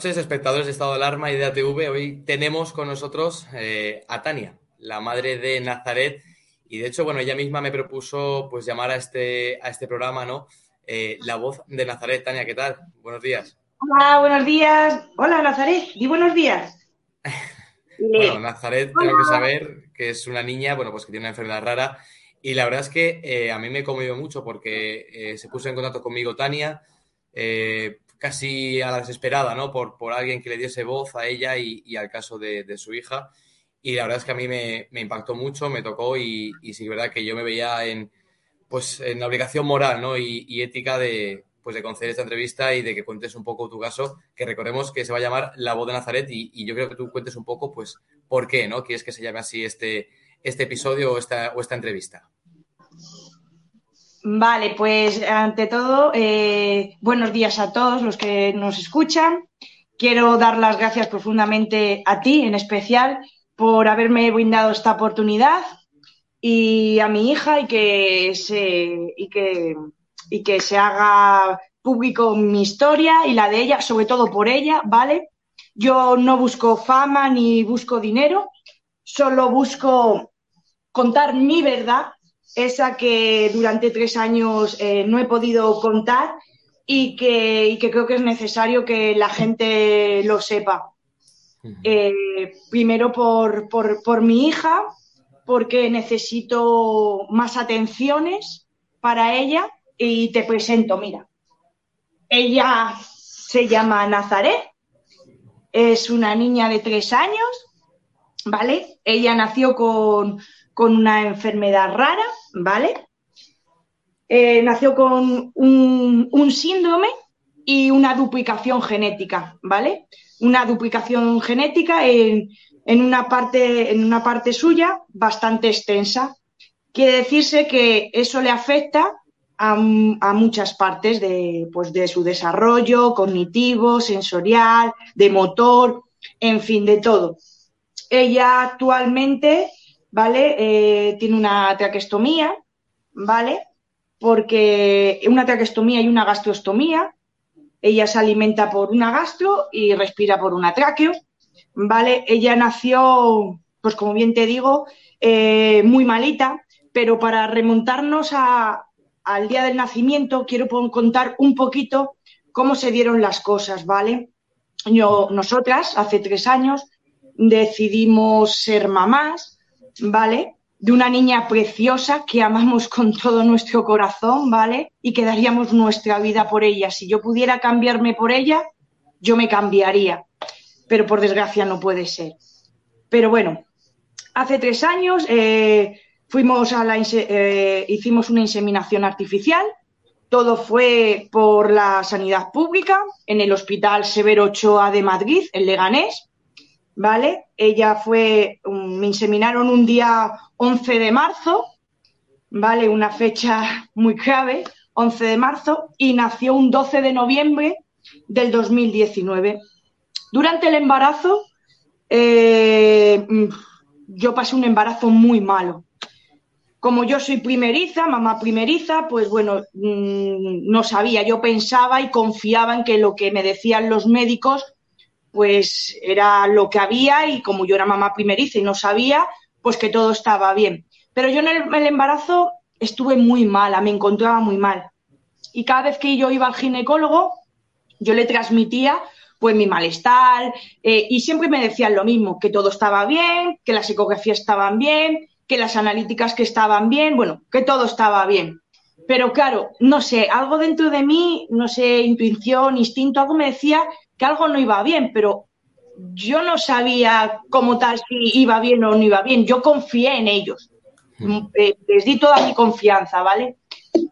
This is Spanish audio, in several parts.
Noches, espectadores de Estado de Alarma y de ATV. Hoy tenemos con nosotros eh, a Tania, la madre de Nazaret. Y de hecho, bueno, ella misma me propuso pues llamar a este, a este programa, ¿no? Eh, la voz de Nazaret. Tania, ¿qué tal? Buenos días. Hola, buenos días. Hola, Nazaret. Di buenos días. Bueno, Nazaret, tengo que saber que es una niña, bueno, pues que tiene una enfermedad rara. Y la verdad es que eh, a mí me conmovió mucho porque eh, se puso en contacto conmigo Tania, eh, casi a la desesperada, ¿no? Por, por alguien que le diese voz a ella y, al caso de, su hija. Y la verdad es que a mí me, impactó mucho, me tocó y, y sí, es verdad que yo me veía en, pues, en la obligación moral, ¿no? Y, ética de, pues, de conceder esta entrevista y de que cuentes un poco tu caso, que recordemos que se va a llamar La Voz de Nazaret y, y yo creo que tú cuentes un poco, pues, por qué, ¿no? Quieres que se llame así este, este episodio o esta, o esta entrevista. Vale, pues ante todo, eh, buenos días a todos los que nos escuchan. Quiero dar las gracias profundamente a ti, en especial, por haberme brindado esta oportunidad y a mi hija y que se, y que, y que se haga público mi historia y la de ella, sobre todo por ella, ¿vale? Yo no busco fama ni busco dinero, solo busco contar mi verdad, esa que durante tres años eh, no he podido contar y que, y que creo que es necesario que la gente lo sepa. Eh, primero por, por, por mi hija, porque necesito más atenciones para ella y te presento, mira. Ella se llama Nazaret, es una niña de tres años, ¿vale? Ella nació con, con una enfermedad rara, ¿vale? Eh, nació con un, un síndrome y una duplicación genética, ¿vale? Una duplicación genética en, en, una parte, en una parte suya bastante extensa. Quiere decirse que eso le afecta a, a muchas partes de, pues de su desarrollo cognitivo, sensorial, de motor, en fin, de todo. Ella actualmente, ¿vale? Eh, tiene una traqueostomía, ¿vale? Porque una traqueostomía y una gastrostomía, ella se alimenta por una gastro y respira por una tráqueo, ¿vale? Ella nació, pues como bien te digo, eh, muy malita, pero para remontarnos al día del nacimiento, quiero contar un poquito cómo se dieron las cosas, ¿vale? Yo, nosotras, hace tres años, decidimos ser mamás, ¿vale? De una niña preciosa que amamos con todo nuestro corazón, ¿vale? Y que daríamos nuestra vida por ella. Si yo pudiera cambiarme por ella, yo me cambiaría. Pero por desgracia no puede ser. Pero bueno, hace tres años eh, fuimos a la, eh, hicimos una inseminación artificial todo fue por la sanidad pública en el Hospital Severo Ochoa de Madrid, en Leganés. ¿Vale? Ella fue, me inseminaron un día 11 de marzo, ¿vale? Una fecha muy clave, 11 de marzo, y nació un 12 de noviembre del 2019. Durante el embarazo, eh, yo pasé un embarazo muy malo como yo soy primeriza, mamá primeriza, pues bueno, mm, no sabía, yo pensaba y confiaba en que lo que me decían los médicos, pues era lo que había y como yo era mamá primeriza y no sabía, pues que todo estaba bien. Pero yo en el, embarazo estuve muy mala, me encontraba muy mal. Y cada vez que yo iba al ginecólogo, yo le transmitía pues mi malestar eh, y siempre me decían lo mismo, que todo estaba bien, que las ecografías estaban bien, que las analíticas que estaban bien, bueno, que todo estaba bien. Pero claro, no sé, algo dentro de mí, no sé, intuición, instinto, algo me decía que algo no iba bien, pero yo no sabía como tal si iba bien o no iba bien. Yo confié en ellos. Mm, eh, les di toda mi confianza, ¿vale?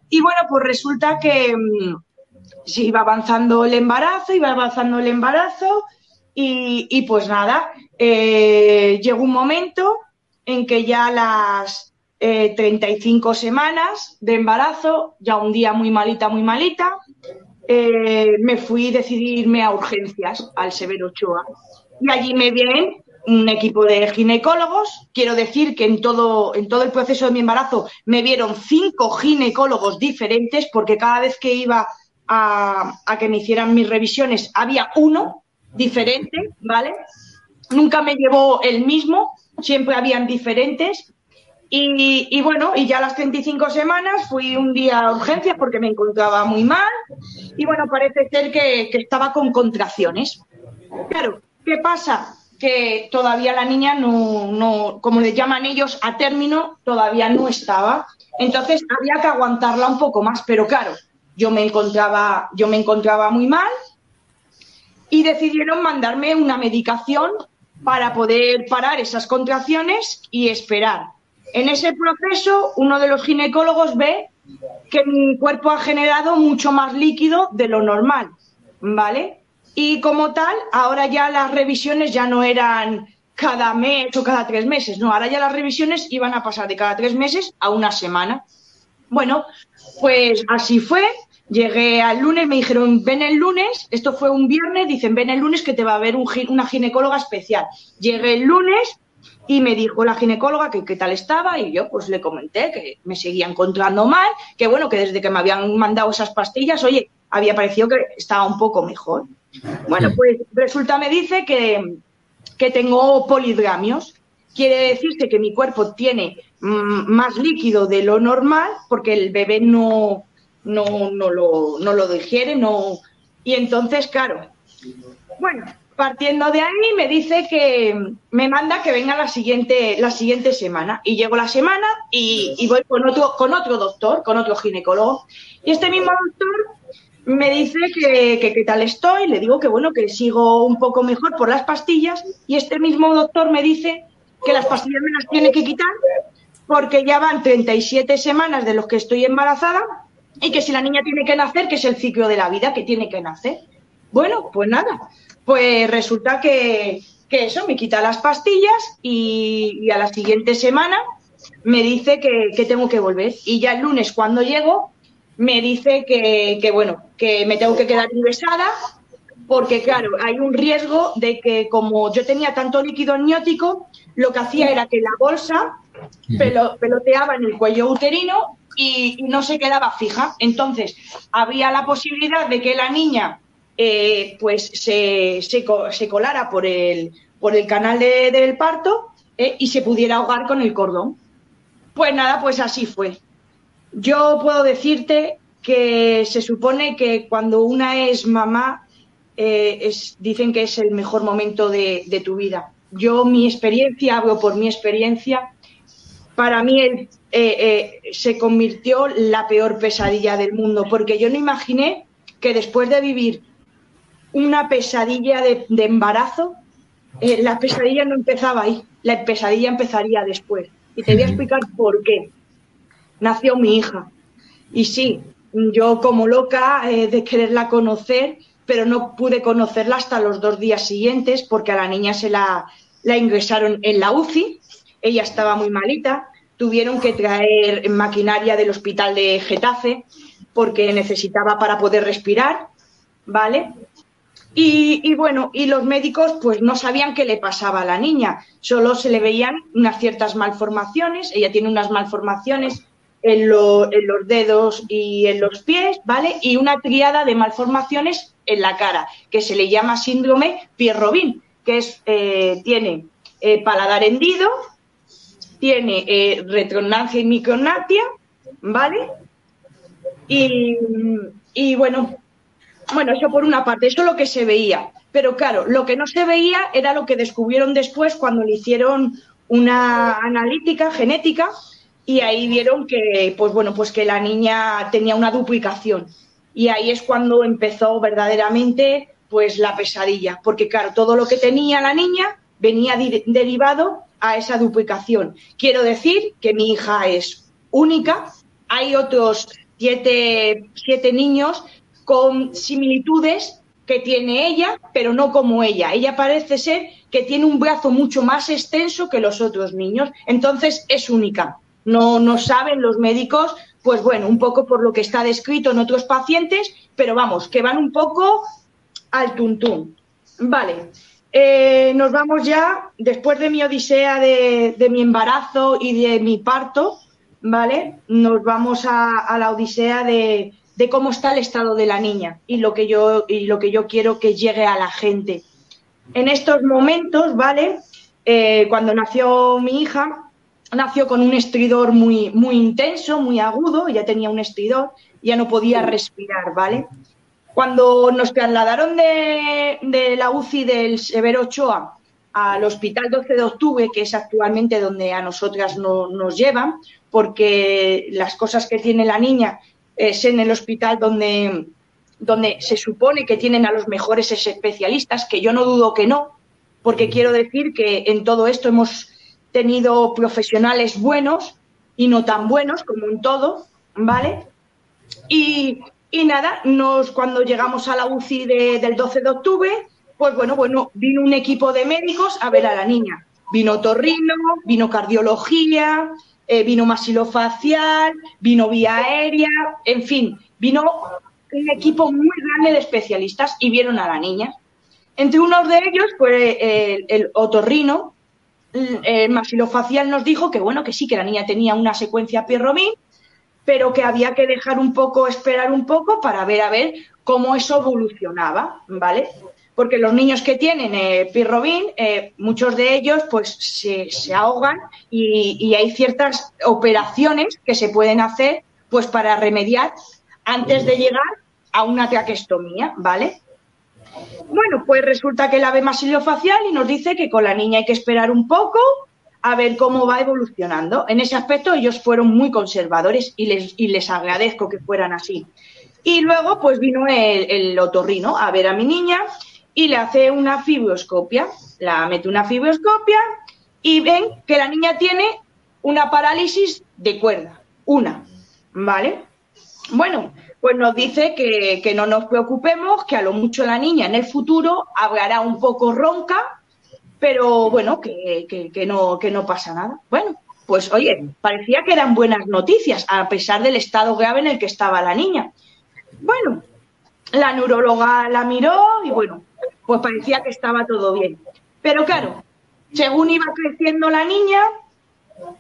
Y bueno, pues resulta que mm, se iba avanzando el embarazo, iba avanzando el embarazo y, pues nada, eh, llegó un momento en que ya las 35 eh, semanas de embarazo, ya un día muy malita, muy malita, eh, me fui a decidirme a urgencias al Severo Ochoa. Y allí me vienen un equipo de ginecólogos. Quiero decir que en todo, en todo el proceso de mi embarazo me vieron cinco ginecólogos diferentes porque cada vez que iba a, a que me hicieran mis revisiones había uno diferente, ¿vale? Nunca me llevó el mismo siempre habían diferentes. Y, bueno, y ya las 35 semanas fui un día a urgencias porque me encontraba muy mal y bueno, parece ser que, estaba con contracciones. Claro, ¿qué pasa? Que todavía la niña no, no, como le llaman ellos, a término, todavía no estaba. Entonces había que aguantarla un poco más, pero claro, yo me encontraba, yo me encontraba muy mal y decidieron mandarme una medicación para poder parar esas contracciones y esperar. En ese proceso, uno de los ginecólogos ve que mi cuerpo ha generado mucho más líquido de lo normal, ¿vale? Y como tal, ahora ya las revisiones ya no eran cada mes o cada tres meses, no, ahora ya las revisiones iban a pasar de cada tres meses a una semana. Bueno, pues así fue, Llegué al lunes, me dijeron, ven el lunes, esto fue un viernes, dicen, ven el lunes que te va a ver una ginecóloga especial. Llegué el lunes y me dijo la ginecóloga que qué tal estaba y yo pues le comenté que me seguía encontrando mal, que bueno, que desde que me habían mandado esas pastillas, oye, había parecido que estaba un poco mejor. Bueno, pues resulta, me dice que, que tengo polidramios. Quiere decirse que mi cuerpo tiene mm, más líquido de lo normal porque el bebé no, no, no, lo, no lo digiere, no. Y entonces, claro, bueno, partiendo de ahí me dice que me manda que venga la siguiente, la siguiente semana. Y llego la semana y, voy con otro, con otro doctor, con otro ginecólogo. Y este mismo doctor me dice que, qué tal estoy, le digo que bueno, que sigo un poco mejor por las pastillas. Y este mismo doctor me dice que las pastillas me las tiene que quitar porque ya van 37 semanas de los que estoy embarazada y que si la niña tiene que nacer, que es el ciclo de la vida, que tiene que nacer. Bueno, pues nada, pues resulta que, eso, me quita las pastillas y, a la siguiente semana me dice que, tengo que volver. Y ya el lunes cuando llego, me dice que, que, bueno, que me tengo que quedar ingresada porque claro, hay un riesgo de que como yo tenía tanto líquido amniótico, lo que hacía era que la bolsa peloteaba en el cuello uterino y, no se quedaba fija. Entonces, había la posibilidad de que la niña eh, pues se, se, colara por el, por el canal del parto eh, y se pudiera ahogar con el cordón. Pues nada, pues así fue. Yo puedo decirte que se supone que cuando una es mamá, eh, dicen que es el mejor momento de, tu vida. Yo mi experiencia, hablo por mi experiencia, para mí se convirtió la peor pesadilla del mundo, porque yo no imaginé que después de vivir una pesadilla de, embarazo, eh, la pesadilla no empezaba ahí, la pesadilla empezaría después. Y te voy a explicar por qué. Nació mi hija. Y sí, yo como loca eh, de quererla conocer, pero no pude conocerla hasta los dos días siguientes porque a la niña se la, la ingresaron en la UCI, ella estaba muy malita, tuvieron que traer maquinaria del hospital de Getafe porque necesitaba para poder respirar, ¿vale? Y, bueno, y los médicos pues no sabían qué le pasaba a la niña, solo se le veían unas ciertas malformaciones, ella tiene unas malformaciones en, en los dedos y en los pies, ¿vale? Y una triada de malformaciones en la cara, que se le llama síndrome Pierre-Robin, que es, eh, tiene eh, paladar hendido, tiene eh, y micronatia, ¿vale? Y, y bueno, bueno, eso por una parte, eso es lo que se veía. Pero claro, lo que no se veía era lo que descubrieron después cuando le hicieron una analítica genética y ahí vieron que, pues bueno, pues que la niña tenía una duplicación. Y ahí es cuando empezó verdaderamente pues la pesadilla, porque claro, todo lo que tenía la niña venía derivado a esa duplicación. Quiero decir que mi hija es única, hay otros siete, siete niños con similitudes que tiene ella, pero no como ella. Ella parece ser que tiene un brazo mucho más extenso que los otros niños, entonces es única. No, no saben los médicos, pues bueno, un poco por lo que está descrito en otros pacientes, pero vamos, que van un poco al tuntún. Vale, eh, nos vamos ya, después de mi odisea de, mi embarazo y de mi parto, ¿vale? Nos vamos a la odisea de, de cómo está el estado de la niña y lo que yo, y lo que yo quiero que llegue a la gente. En estos momentos, ¿vale? Eh, cuando nació mi hija, nació con un estridor muy, muy intenso, muy agudo, ya tenía un estridor, ya no podía respirar, ¿vale? Cuando nos trasladaron de, de la UCI del Severo Ochoa al Hospital 12 de Octubre, que es actualmente donde a nosotras no, nos llevan, porque las cosas que tiene la niña es en el hospital donde, donde se supone que tienen a los mejores especialistas, que yo no dudo que no, porque quiero decir que en todo esto hemos tenido profesionales buenos y no tan buenos como en todo, ¿vale? Y, nada, nos, cuando llegamos a la UCI del 12 de octubre, pues bueno, bueno, vino un equipo de médicos a ver a la niña. Vino torrino, vino cardiología, eh, vino masilofacial, vino vía aérea, en fin, vino un equipo muy grande de especialistas y vieron a la niña. Entre unos de ellos, pues el, el otorrino, el masilofacial nos dijo que bueno, que sí, que la niña tenía una secuencia Pierromín, pero que había que dejar un poco, esperar un poco para ver a ver cómo eso evolucionaba, ¿vale? Porque los niños que tienen eh, pirrobin, eh, muchos de ellos pues se, ahogan y, hay ciertas operaciones que se pueden hacer pues para remediar antes de llegar a una traquestomía, ¿vale? Bueno, pues resulta que la ve masilofacial y nos dice que con la niña hay que esperar un poco a ver cómo va evolucionando. En ese aspecto ellos fueron muy conservadores y les, y les agradezco que fueran así. Y luego pues vino el otorrino a ver a mi niña y le hace una fibroscopia. La mete una fibroscopia y ven que la niña tiene una parálisis de cuerda, una, ¿vale? Bueno, pues nos dice que, no nos preocupemos, que a lo mucho la niña en el futuro hablará un poco ronca, pero bueno, que, que, no, que no pasa nada. Bueno, pues oye, parecía que eran buenas noticias, a pesar del estado grave en el que estaba la niña. Bueno, la neuróloga la miró y bueno, pues parecía que estaba todo bien. Pero claro, según iba creciendo la niña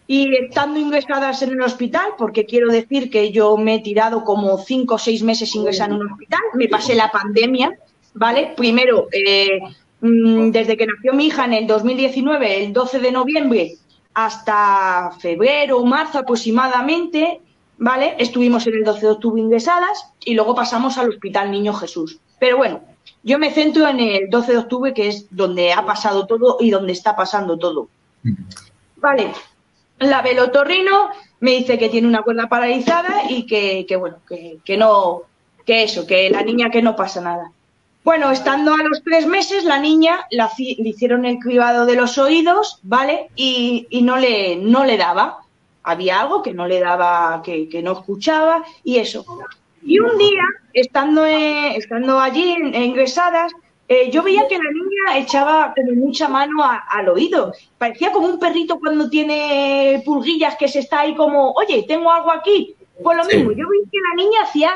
y estando ingresadas en el hospital, porque quiero decir que yo me he tirado como cinco o seis meses ingresada en un hospital, me pasé la pandemia, ¿vale? Primero, eh, mm, desde que nació mi hija en el 2019, el 12 de noviembre, hasta febrero o marzo aproximadamente, ¿vale? Estuvimos en el 12 de octubre ingresadas y luego pasamos al Hospital Niño Jesús. Pero bueno, yo me centro en el 12 de octubre, que es donde ha pasado todo y donde está pasando todo. Vale, la velotorrino me dice que tiene una cuerda paralizada y que, bueno, que, no, que eso, que la niña que no pasa nada. Bueno, estando a los tres meses, la niña le hicieron el cribado de los oídos, ¿vale? Y, no, le, no le daba. Había algo que no le daba, que, no escuchaba y eso. Y un día, estando, estando allí ingresadas, eh, yo veía que la niña echaba como mucha mano al oído. Parecía como un perrito cuando tiene pulguillas que se está ahí como, oye, tengo algo aquí. Pues lo mismo, yo vi que la niña hacía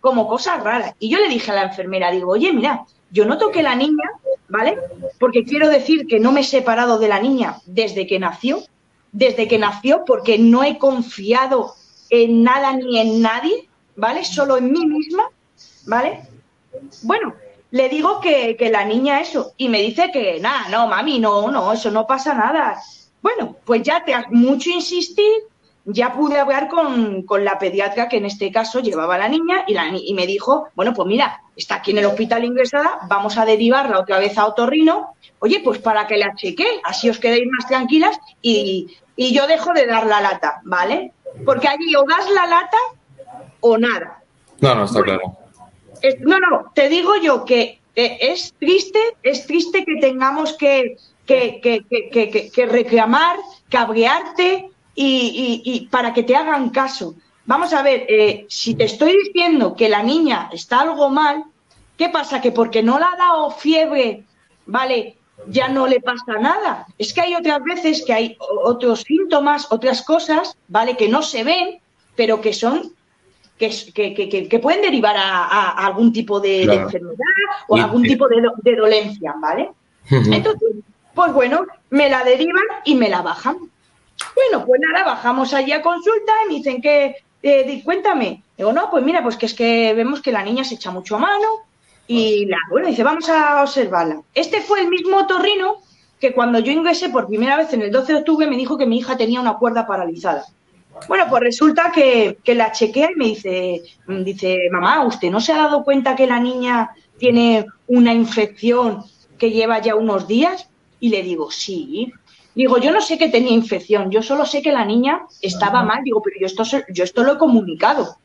como cosas raras. Y yo le dije a la enfermera, digo, oye, mira, yo noto que la niña, ¿vale? Porque quiero decir que no me he separado de la niña desde que nació, desde que nació, porque no he confiado en nada ni en nadie, ¿vale? Solo en mí misma, ¿vale? Bueno, le digo que, la niña eso, y me dice que nada, no, mami, no, no, eso no pasa nada. Bueno, pues ya te has mucho insistir, ya pude hablar con, la pediatra que en este caso llevaba a la niña y, la, y me dijo, bueno, pues mira, está aquí en el hospital ingresada, vamos a derivarla otra vez a otorrino, oye, pues para que la cheque, así os quedéis más tranquilas y, y yo dejo de dar la lata, ¿vale? Porque allí o das la lata o nada. No, no, está claro no, no, te digo yo que es triste, es triste que tengamos que, que, reclamar, cabrearte y, para que te hagan caso. Vamos a ver, eh, si te estoy diciendo que la niña está algo mal, ¿qué pasa? Que porque no le ha dado fiebre, ¿vale? Ya no le pasa nada. Es que hay otras veces que hay otros síntomas, otras cosas, ¿vale? Que no se ven, pero que son que, pueden derivar a, algún tipo de, enfermedad o algún tipo de, dolencia, ¿vale? Entonces, pues bueno, me la derivan y me la bajan. Bueno, pues nada, bajamos allí a consulta y me dicen que, eh, cuéntame. Digo, no, pues mira, pues que es que vemos que la niña se echa mucho a mano y la, bueno, dice, vamos a observarla. Este fue el mismo torrino que cuando yo ingresé por primera vez en el 12 de octubre me dijo que mi hija tenía una cuerda paralizada. Bueno, pues resulta que, la chequea y me dice, dice, mamá, ¿usted no se ha dado cuenta que la niña tiene una infección que lleva ya unos días? Y le digo, sí. Digo, yo no sé que tenía infección, yo solo sé que la niña estaba mal. Digo, pero yo esto, yo esto lo he comunicado.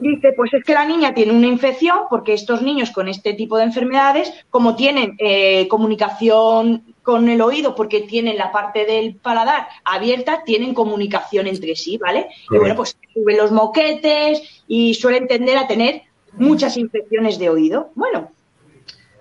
Dice, pues es que la niña tiene una infección porque estos niños con este tipo de enfermedades, como tienen eh, comunicación con el oído porque tienen la parte del paladar abierta, tienen comunicación entre sí, ¿vale? Y bueno, pues suben los moquetes y suelen tender a tener muchas infecciones de oído. Bueno,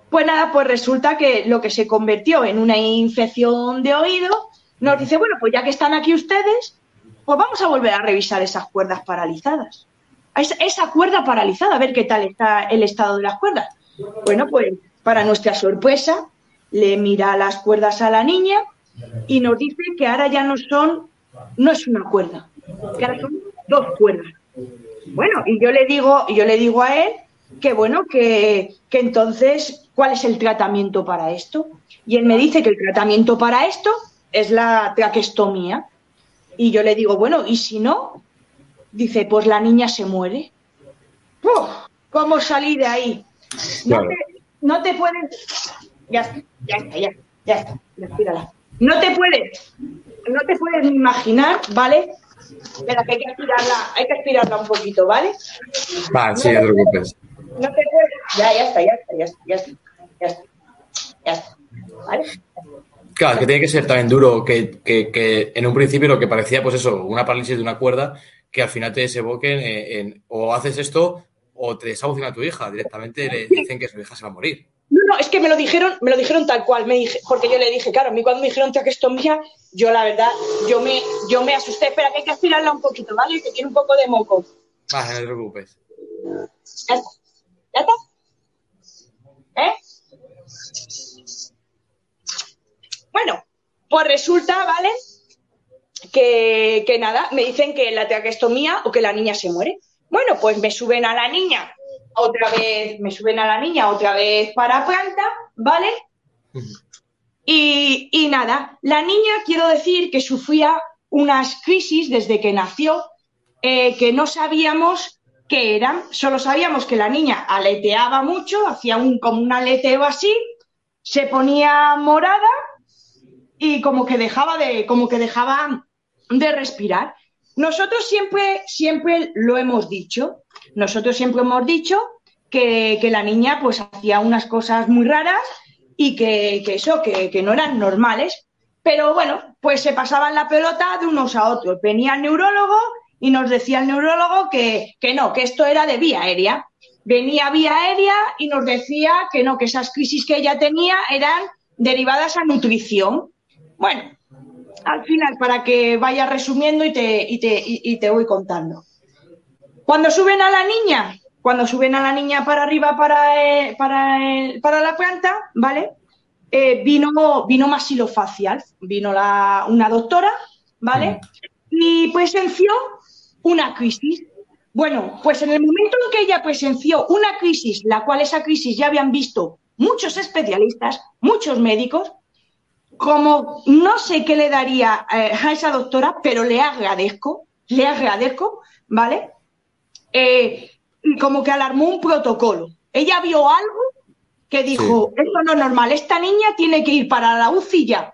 pues nada, pues resulta que lo que se convirtió en una infección de oído, nos dice, bueno, pues ya que están aquí ustedes, pues vamos a volver a revisar esas cuerdas paralizadas. Esa, cuerda paralizada, a ver qué tal está el estado de las cuerdas. Bueno, pues para nuestra sorpresa, le mira las cuerdas a la niña y nos dice que ahora ya no son, no es una cuerda, que ahora son dos cuerdas. Bueno, y yo le digo, yo le digo a él que bueno, que, que entonces, ¿cuál es el tratamiento para esto? Y él me dice que el tratamiento para esto es la traquestomía. Y yo le digo, bueno, ¿y si no? Dice, pues la niña se muere. ¿Cómo salí de ahí? No, te, no te puedes ya está, ya está, ya, ya está, respírala. No te puedes, no te puedes ni imaginar, ¿vale? Espera, que hay que aspirarla, hay que aspirarla un poquito, ¿vale? Vale, sí, no te preocupes. No te puedes, ya, ya está, ya está, ya está, ya está, ya está, ya está, ¿vale? Claro, que tiene que ser también duro que, que, que, en un principio lo que parecía, pues eso, una parálisis de una cuerda, que al final te desemboquen en, en o haces esto o te desahucian a tu hija. Directamente le dicen que su hija se va a morir. No, no, es que me lo dijeron, me lo dijeron tal cual, me dije, porque yo le dije, claro, a mí cuando me dijeron que esto mía, yo la verdad, yo me, yo me asusté, espera que hay que aspirarla un poquito, ¿vale? Que tiene un poco de moco. Vale, no te preocupes. Ya está. ¿Ya está? ¿Eh? Bueno, pues resulta, ¿vale? Que, que nada, me dicen que la traquestomía o que la niña se muere. Bueno, pues me suben a la niña otra vez me suben a la niña, otra vez para planta, ¿vale? Y, nada, la niña, quiero decir que sufría unas crisis desde que nació eh, que no sabíamos qué eran, solo sabíamos que la niña aleteaba mucho, hacía un, como un aleteo así, se ponía morada y como que dejaba de, como que dejaba de respirar. Nosotros siempre, siempre lo hemos dicho, nosotros siempre hemos dicho que, la niña pues hacía unas cosas muy raras y que, eso, que, no eran normales. Pero bueno, pues se pasaban la pelota de unos a otros. Venía el neurólogo y nos decía el neurólogo que, que no, que esto era de vía aérea. Venía vía aérea y nos decía que no, que esas crisis que ella tenía eran derivadas a nutrición. Bueno, al final, para que vaya resumiendo y te, y te, y te voy contando. Cuando suben a la niña, cuando suben a la niña para arriba para, eh, para, para la planta, ¿vale? Eh, vino, vino masilofacial, vino la, una doctora, ¿vale? Mm. Y presenció una crisis. Bueno, pues en el momento en que ella presenció una crisis, la cual esa crisis ya habían visto muchos especialistas, muchos médicos, como no sé qué le daría eh, a esa doctora, pero le agradezco, le agradezco, ¿vale? Eh, como que alarmó un protocolo. Ella vio algo que dijo, esto no es normal, esta niña tiene que ir para la UCI ya.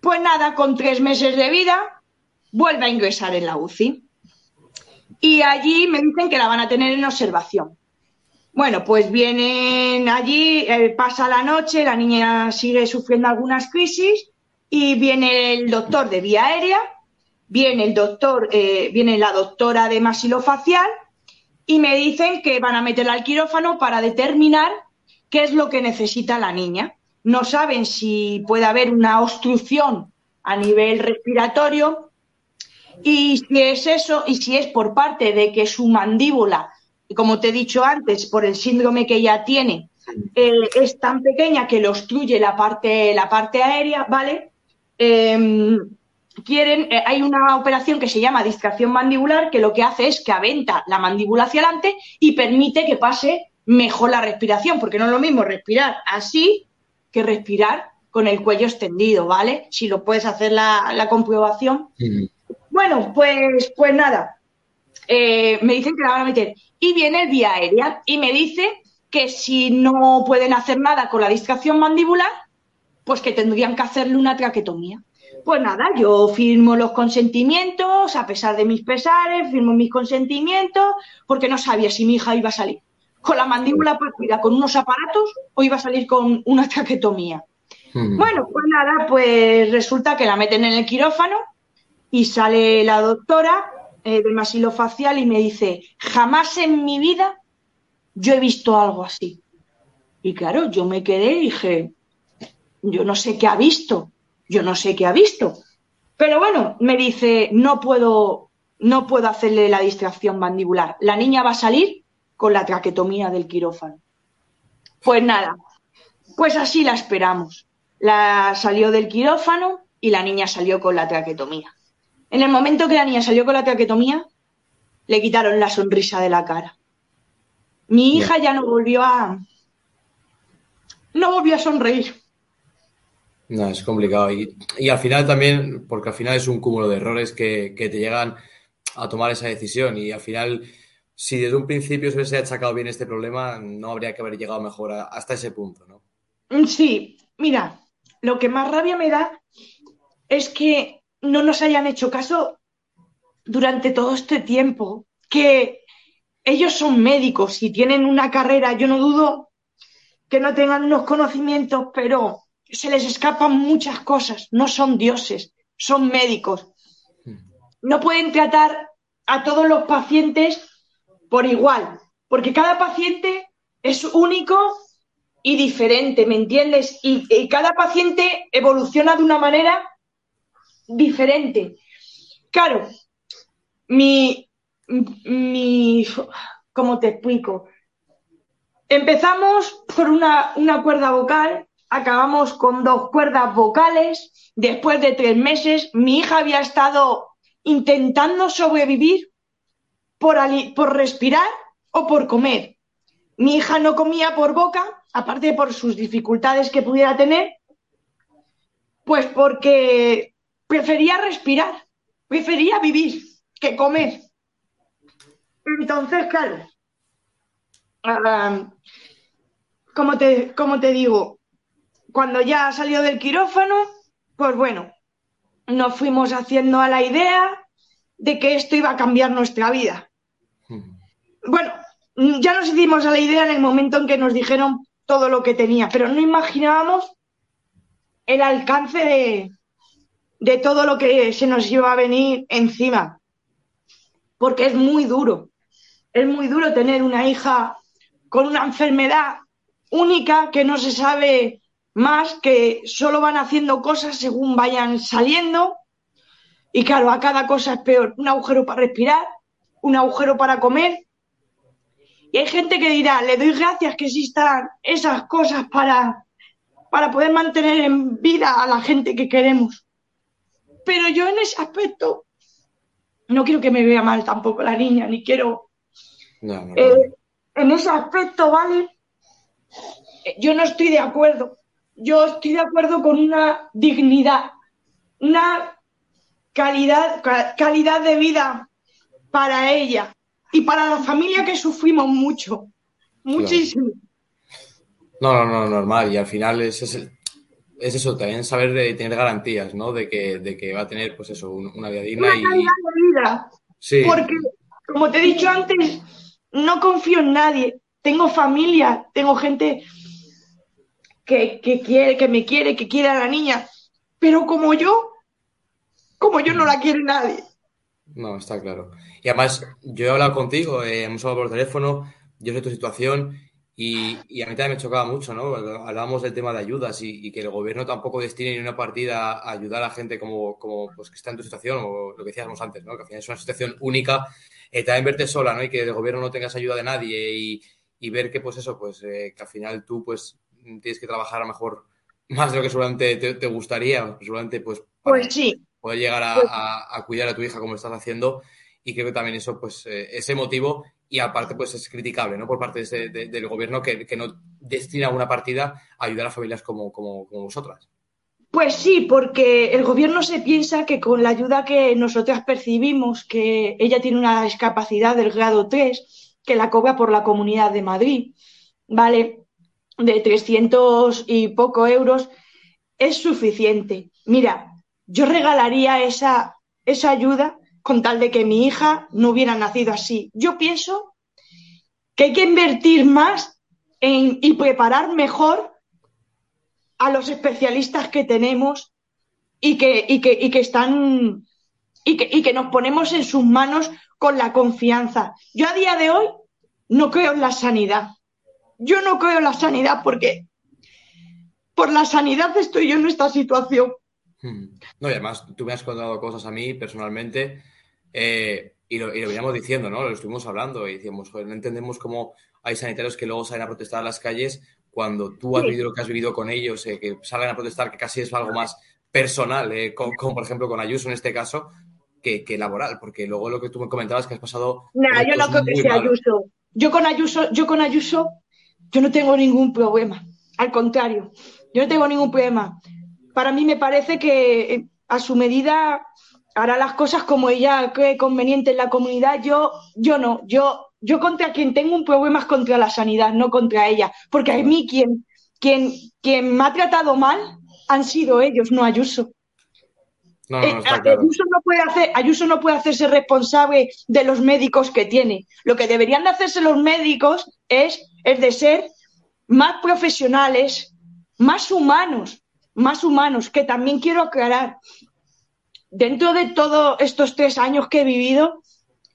Pues nada, con tres meses de vida, vuelve a ingresar en la UCI. Y allí me dicen que la van a tener en observación. Bueno, pues vienen allí, eh, pasa la noche, la niña sigue sufriendo algunas crisis y viene el doctor de vía aérea, viene el doctor, eh, viene la doctora de masilofacial y me dicen que van a meterla al quirófano para determinar qué es lo que necesita la niña. No saben si puede haber una obstrucción a nivel respiratorio y si es eso y si es por parte de que su mandíbula, como te he dicho antes, por el síndrome que ella tiene, eh, es tan pequeña que le obstruye la parte, la parte aérea, ¿vale? Em, quieren, eh, hay una operación que se llama distracción mandibular que lo que hace es que aventa la mandíbula hacia adelante y permite que pase mejor la respiración, porque no es lo mismo respirar así que respirar con el cuello extendido, ¿vale? Si lo puedes hacer la, comprobación. Bueno, pues, pues nada, eh, me dicen que la van a meter. Y viene el vía aérea y me dice que si no pueden hacer nada con la distracción mandibular, pues que tendrían que hacerle una traquetomía. Pues nada, yo firmo los consentimientos, a pesar de mis pesares, firmo mis consentimientos, porque no sabía si mi hija iba a salir con la mandíbula partida, con unos aparatos, o iba a salir con una traquetomía. Hmm. Bueno, pues nada, pues resulta que la meten en el quirófano y sale la doctora eh, del masilofacial y me dice, jamás en mi vida yo he visto algo así. Y claro, yo me quedé y dije, yo no sé qué ha visto. Yo no sé qué ha visto. Pero bueno, me dice, no puedo, no puedo hacerle la distracción mandibular. La niña va a salir con la traquetomía del quirófano. Pues nada, pues así la esperamos. La salió del quirófano y la niña salió con la traquetomía. En el momento que la niña salió con la traquetomía, le quitaron la sonrisa de la cara. Mi hija ya no volvió a. No volvió a sonreír. No, es complicado. Y, al final también, porque al final es un cúmulo de errores que, te llegan a tomar esa decisión. Y al final, si desde un principio se hubiese achacado bien este problema, no habría que haber llegado mejor hasta ese punto, ¿no? Sí, mira, lo que más rabia me da es que no nos hayan hecho caso durante todo este tiempo. Que ellos son médicos y tienen una carrera, yo no dudo que no tengan unos conocimientos, pero se les escapan muchas cosas, no son dioses, son médicos. No pueden tratar a todos los pacientes por igual, porque cada paciente es único y diferente, ¿me entiendes? Y, cada paciente evoluciona de una manera diferente. Claro, mi, mi, ¿cómo te explico? Empezamos por una, una cuerda vocal acabamos con dos cuerdas vocales. Después de tres meses, mi hija había estado intentando sobrevivir por, por respirar o por comer. mi hija no comía por boca, aparte por sus dificultades que pudiera tener, pues porque prefería respirar, prefería vivir que comer. Entonces, claro, como, te, como te digo, cuando ya salió del quirófano, pues bueno, nos fuimos haciendo a la idea de que esto iba a cambiar nuestra vida. Hmm. Bueno, ya nos hicimos a la idea en el momento en que nos dijeron todo lo que tenía, pero no imaginábamos el alcance de, de todo lo que se nos iba a venir encima, porque es muy duro, es muy duro tener una hija con una enfermedad única que no se sabe más, que solo van haciendo cosas según vayan saliendo. Y claro, a cada cosa es peor. Un agujero para respirar, un agujero para comer. Y hay gente que dirá, le doy gracias que existan esas cosas para, para poder mantener en vida a la gente que queremos. Pero yo en ese aspecto no quiero que me vea mal tampoco la niña, ni quiero... Eh, en ese aspecto, ¿vale? Yo no estoy de acuerdo. Yo estoy de acuerdo con una dignidad, una calidad, calidad de vida para ella y para la familia que sufrimos mucho, muchísimo. No, no, no, normal. Y al final es, es, eso, también saber de tener garantías, ¿no? De que, de que va a tener, pues eso, una vida digna. Una de vida. Sí. Porque, como te he dicho antes, no confío en nadie. Tengo familia, tengo gente que, quiere, que me quiere, que quiere a la niña. Pero como yo, como yo no la quiere nadie. No, está claro. Y además, yo he hablado contigo, eh, hemos hablado por teléfono, yo sé tu situación y, a mí también me chocaba mucho, ¿no? Hablábamos del tema de ayudas y, que el gobierno tampoco destine ni una partida a ayudar a la gente como, como pues, que está en tu situación o lo que decíamos antes, ¿no? Que al final es una situación única eh, también verte sola, ¿no? Y que el gobierno no tengas ayuda de nadie y, ver que, pues eso, pues eh, que al final tú, pues, tienes que trabajar a lo mejor más de lo que seguramente te, gustaría, seguramente, pues, para pues sí. poder llegar pues a, cuidar a tu hija como estás haciendo. Y creo que también eso, pues, eh, ese motivo y aparte, pues, es criticable, ¿no? Por parte del gobierno que, no destina una partida a ayudar a familias como, como, como vosotras. Pues sí, porque el gobierno se piensa que con la ayuda que nosotras percibimos, que ella tiene una discapacidad del grado 3, que la cobra por la Comunidad de Madrid, ¿vale? De 300 y poco euros, es suficiente. Mira, yo regalaría esa, esa ayuda con tal de que mi hija no hubiera nacido así. Yo pienso que hay que invertir más en, y preparar mejor a los especialistas que tenemos y que, y que, y que están y que, y que nos ponemos en sus manos con la confianza. Yo a día de hoy no creo en la sanidad. Yo no creo en la sanidad porque por la sanidad estoy yo en esta situación. Hmm. No, y además tú me has contado cosas a mí personalmente eh, y, lo, y, lo, veníamos diciendo, ¿no? Lo estuvimos hablando y decíamos, no entendemos cómo hay sanitarios que luego salen a protestar a las calles cuando tú has vivido lo que has vivido con ellos, eh, que salgan a protestar, que casi es algo más personal, eh, como, por ejemplo con Ayuso en este caso, que, laboral, porque luego lo que tú me comentabas que has pasado. No, yo no creo que sea Ayuso. Yo con Ayuso, yo con Ayuso, yo no tengo ningún problema. Al contrario, yo no tengo ningún problema. Para mí me parece que eh, a su medida hará las cosas como ella cree conveniente en la comunidad. Yo, yo no, yo yo contra quien tengo un problema es contra la sanidad, no contra ella, porque a mí quien, quien, quien me ha tratado mal han sido ellos, no Ayuso. No, no, eh, Ayuso, no puede hacer, Ayuso no puede hacerse responsable de los médicos que tiene. Lo que deberían de hacerse los médicos es, es de ser más profesionales, más humanos, más humanos, que también quiero aclarar. Dentro de todos estos tres años que he vivido,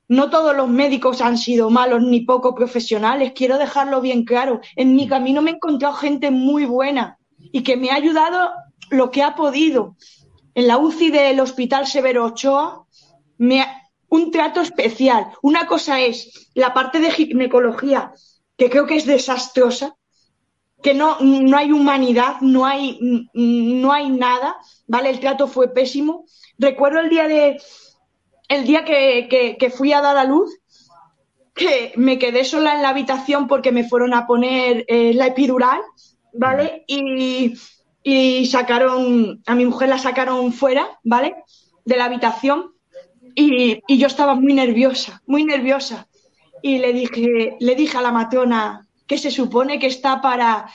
no todos los médicos han sido malos ni poco profesionales, quiero dejarlo bien claro. En mi camino me he encontrado gente muy buena y que me ha ayudado lo que ha podido. En la UCI del Hospital Severo Ochoa, me un trato especial. Una cosa es la parte de ginecología, que creo que es desastrosa, que no, no hay humanidad, no hay, no hay nada, ¿vale? El trato fue pésimo. Recuerdo el día de, el día que, fui a dar a luz, que me quedé sola en la habitación porque me fueron a poner eh, la epidural, ¿vale? Y, y, sacaron, a mi mujer la sacaron fuera, ¿vale? De la habitación y, y, yo estaba muy nerviosa, muy nerviosa. Y le dije, le dije a la matrona que se supone que está para,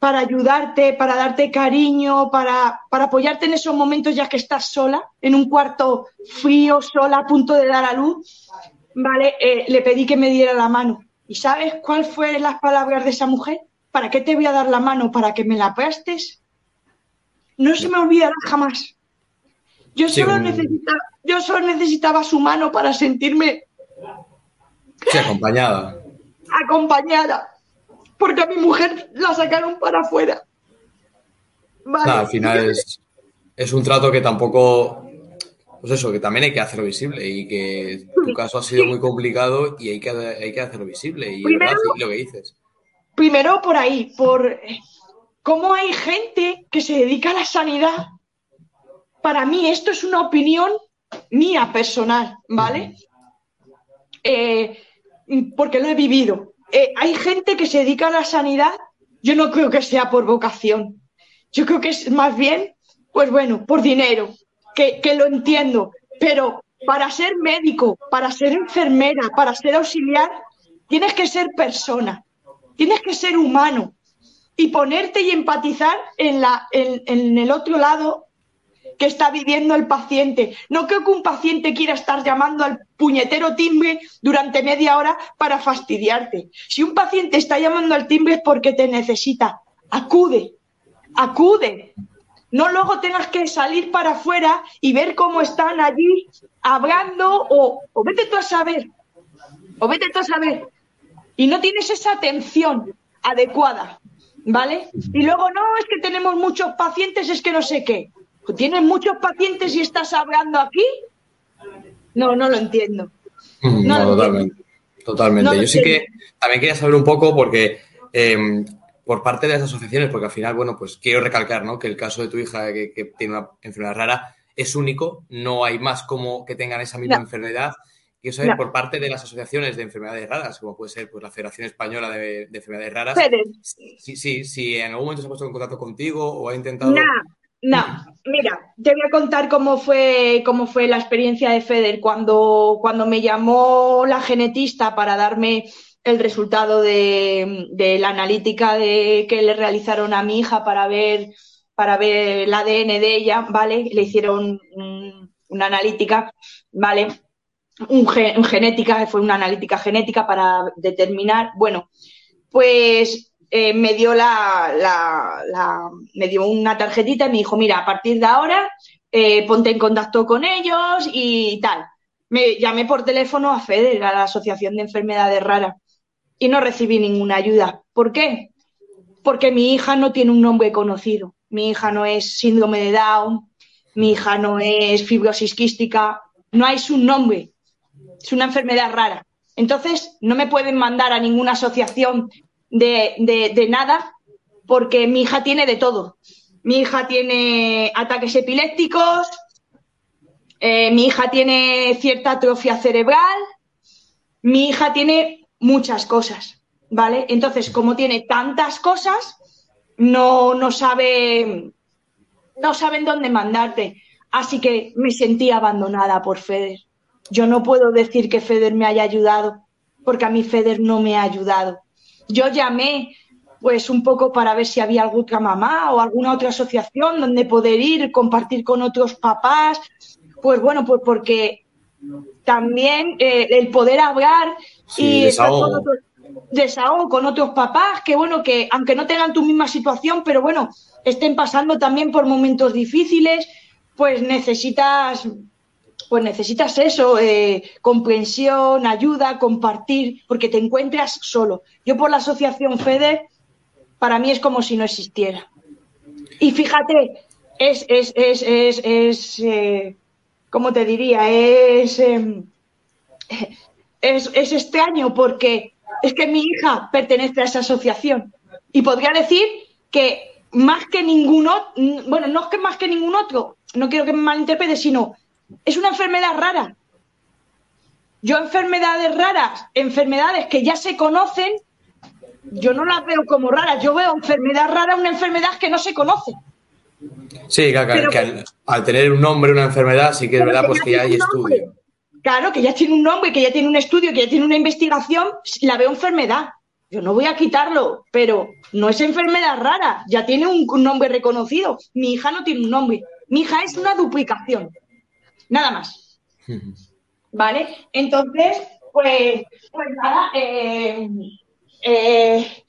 para ayudarte, para darte cariño, para, para apoyarte en esos momentos ya que estás sola, en un cuarto frío, sola, a punto de dar a luz ¿vale? Eh, le pedí que me diera la mano. ¿Y sabes cuál fue las palabras de esa mujer? ¿Para qué te voy a dar la mano? ¿Para que me la prestes? No se me olvidará jamás. Yo solo, necesitaba, yo solo necesitaba su mano para sentirme... Sí, acompañada. Acompañada. Porque a mi mujer la sacaron para afuera. al final es, es un trato que tampoco pues eso, que también hay que hacerlo visible y que tu caso ha sido muy complicado y hay que, hay que hacerlo visible y primero, lo que dices. Primero por ahí, por cómo hay gente que se dedica a la sanidad. Para mí esto es una opinión mía personal, ¿vale? Eh, porque lo he vivido. Eh, hay gente que se dedica a la sanidad, yo no creo que sea por vocación. Yo creo que es más bien, pues bueno, por dinero que, lo entiendo, pero para ser médico, para ser enfermera, para ser auxiliar, tienes que ser persona, tienes que ser humano y ponerte y empatizar en, la, en, el otro lado que está viviendo el paciente. No creo que un paciente quiera estar llamando al puñetero timbre durante media hora para fastidiarte. Si un paciente está llamando al timbre es porque te necesita. Acude, acude, no luego tengas que salir para afuera y ver cómo están allí hablando o, vete tú a saber, o vete tú a saber. Y no tienes esa atención adecuada, ¿vale? Y luego, no, es que tenemos muchos pacientes, es que no sé qué. ¿Tienes muchos pacientes y estás hablando aquí? No, no lo entiendo. Mm, no, totalmente. Totalmente. Yo sí que también quería saber un poco porque em, por parte de las asociaciones, porque al final, bueno, pues quiero recalcar, ¿no? Que el caso de tu hija que, tiene una enfermedad rara es único, no hay más como que tengan esa misma enfermedad. Quiero saber por parte de las asociaciones de enfermedades raras, como puede ser pues, la Federación Española de, Enfermedades Raras. Sí, sí, sí, en algún momento se ha puesto en contacto contigo o ha intentado. No. Mira, te voy a contar cómo fue, cómo fue la experiencia de FEDER. Cuando, cuando me llamó la genetista para darme el resultado de, la analítica de, que le realizaron a mi hija para ver, para ver el ADN de ella, ¿vale? Le hicieron una analítica, ¿vale? Un, genética, fue una analítica genética para determinar, bueno, pues eh, me dio la, me dio una tarjetita y me dijo, mira, a partir de ahora eh, ponte en contacto con ellos y tal. Me llamé por teléfono a FEDER, a la Asociación de Enfermedades Raras y no recibí ninguna ayuda. ¿Por qué? Porque mi hija no tiene un nombre conocido. Mi hija no es síndrome de Down, mi hija no es fibrosis quística, no hay su nombre. Es una enfermedad rara. Entonces, no me pueden mandar a ninguna asociación de, nada porque mi hija tiene de todo. Mi hija tiene ataques epilépticos, eh, mi hija tiene cierta atrofia cerebral, mi hija tiene muchas cosas, ¿vale? Entonces, como tiene tantas cosas, no, no sabe, no saben dónde mandarte. Así que me sentí abandonada por Feder. Yo no puedo decir que Feder me haya ayudado, porque a mí Feder no me ha ayudado. Yo llamé, pues un poco para ver si había alguna mamá o alguna otra asociación donde poder ir, compartir con otros papás. Pues bueno, pues porque también eh, el poder hablar y desahogo. Con con otros papás que, bueno, que aunque no tengan tu misma situación, pero bueno, estén pasando también por momentos difíciles, pues necesitas, pues necesitas eso, eh, comprensión, ayuda, compartir, porque te encuentras solo. Yo por la asociación FEDER, para mí es como si no existiera. Y fíjate, es, es, es, es, es eh, ¿cómo te diría? Es, em, es, es extraño porque es que mi hija pertenece a esa asociación y podría decir que más que ningún otro, bueno, no es que más que ningún otro, no quiero que me malinterprete, sino es una enfermedad rara. Yo enfermedades raras, enfermedades que ya se conocen, yo no las veo como raras. Yo veo enfermedad rara una enfermedad que no se conoce. Sí, claro, que al, tener un nombre, una enfermedad, sí que es verdad, pues que ya hay estudio. Claro, que ya tiene un nombre, que ya tiene un estudio, que ya tiene una investigación, la veo enfermedad. Yo no voy a quitarlo, pero no es enfermedad rara, ya tiene un, nombre reconocido. Mi hija no tiene un nombre, mi hija es una duplicación, nada más. ¿Vale? Entonces, pues, pues nada, eh, eh,